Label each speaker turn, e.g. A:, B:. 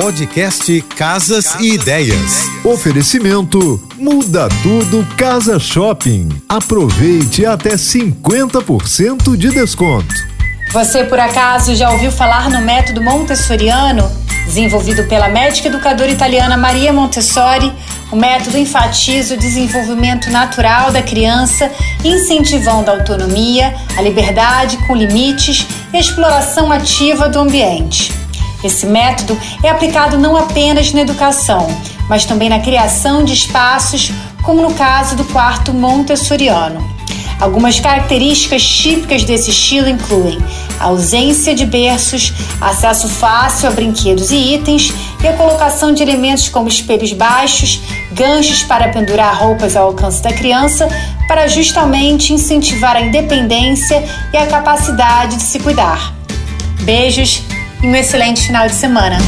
A: Podcast Casas, Casas e Ideias.
B: Oferecimento Muda Tudo Casa Shopping. Aproveite até 50% de desconto.
C: Você por acaso já ouviu falar no método montessoriano? Desenvolvido pela médica educadora italiana Maria Montessori, o método enfatiza o desenvolvimento natural da criança, incentivando a autonomia, a liberdade com limites e a exploração ativa do ambiente. Esse método é aplicado não apenas na educação, mas também na criação de espaços, como no caso do quarto montessoriano. Algumas características típicas desse estilo incluem ausência de berços, acesso fácil a brinquedos e itens e a colocação de elementos como espelhos baixos, ganchos para pendurar roupas ao alcance da criança, para justamente incentivar a independência e a capacidade de se cuidar. Beijos e um excelente final de semana!